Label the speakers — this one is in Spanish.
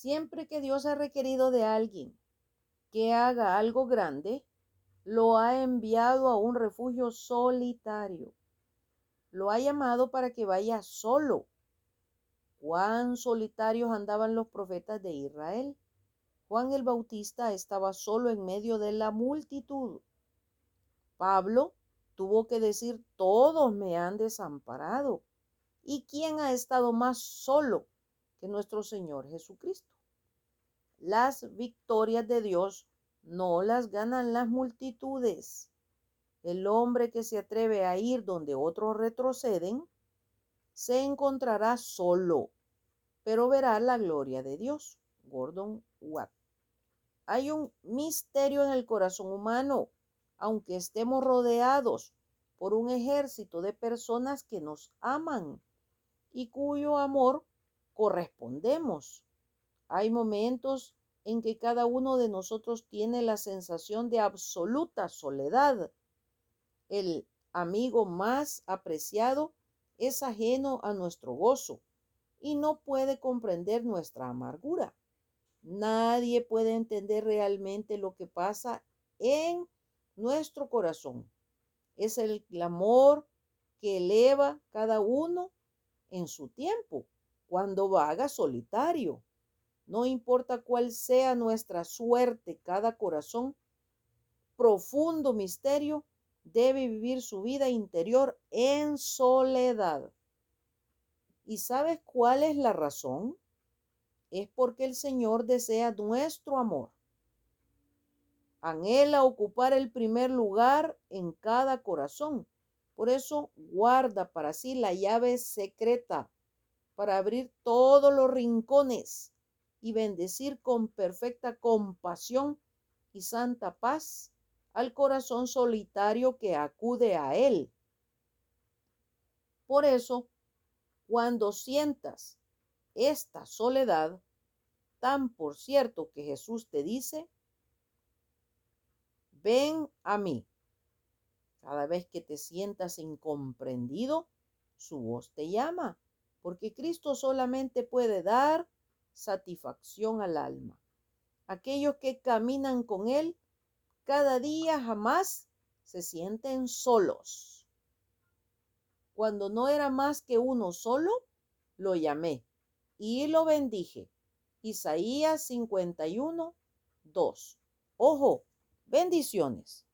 Speaker 1: Siempre que Dios ha requerido de alguien que haga algo grande, lo ha enviado a un refugio solitario. Lo ha llamado para que vaya solo. Cuán solitarios andaban los profetas de Israel. Juan el Bautista estaba solo en medio de la multitud. Pablo tuvo que decir, todos me han desamparado. ¿Y quién ha estado más solo que nuestro Señor Jesucristo? Las victorias de Dios no las ganan las multitudes. El hombre que se atreve a ir donde otros retroceden, se encontrará solo, pero verá la gloria de Dios. Gordon Watt. Hay un misterio en el corazón humano aunque estemos rodeados por un ejército de personas que nos aman y cuyo amor correspondemos. Hay momentos en que cada uno de nosotros tiene la sensación de absoluta soledad. El amigo más apreciado es ajeno a nuestro gozo y no puede comprender nuestra amargura. Nadie puede entender realmente lo que pasa en nuestro corazón. Es el clamor que eleva cada uno en su tiempo, cuando vaga solitario. No importa cuál sea nuestra suerte, cada corazón, profundo misterio, debe vivir su vida interior en soledad. ¿Y sabes cuál es la razón? Es porque el Señor desea nuestro amor anhela ocupar el primer lugar en cada corazón. Por eso guarda para sí la llave secreta para abrir todos los rincones y bendecir con perfecta compasión y santa paz al corazón solitario que acude a Él. Por eso, cuando sientas esta soledad, tan por cierto que Jesús te dice, ven a mí. Cada vez que te sientas incomprendido, su voz te llama, porque Cristo solamente puede dar satisfacción al alma. Aquellos que caminan con Él cada día jamás se sienten solos. Cuando no era más que uno solo, lo llamé y lo bendije. Isaías 51, 2. Ojo, Bendiciones.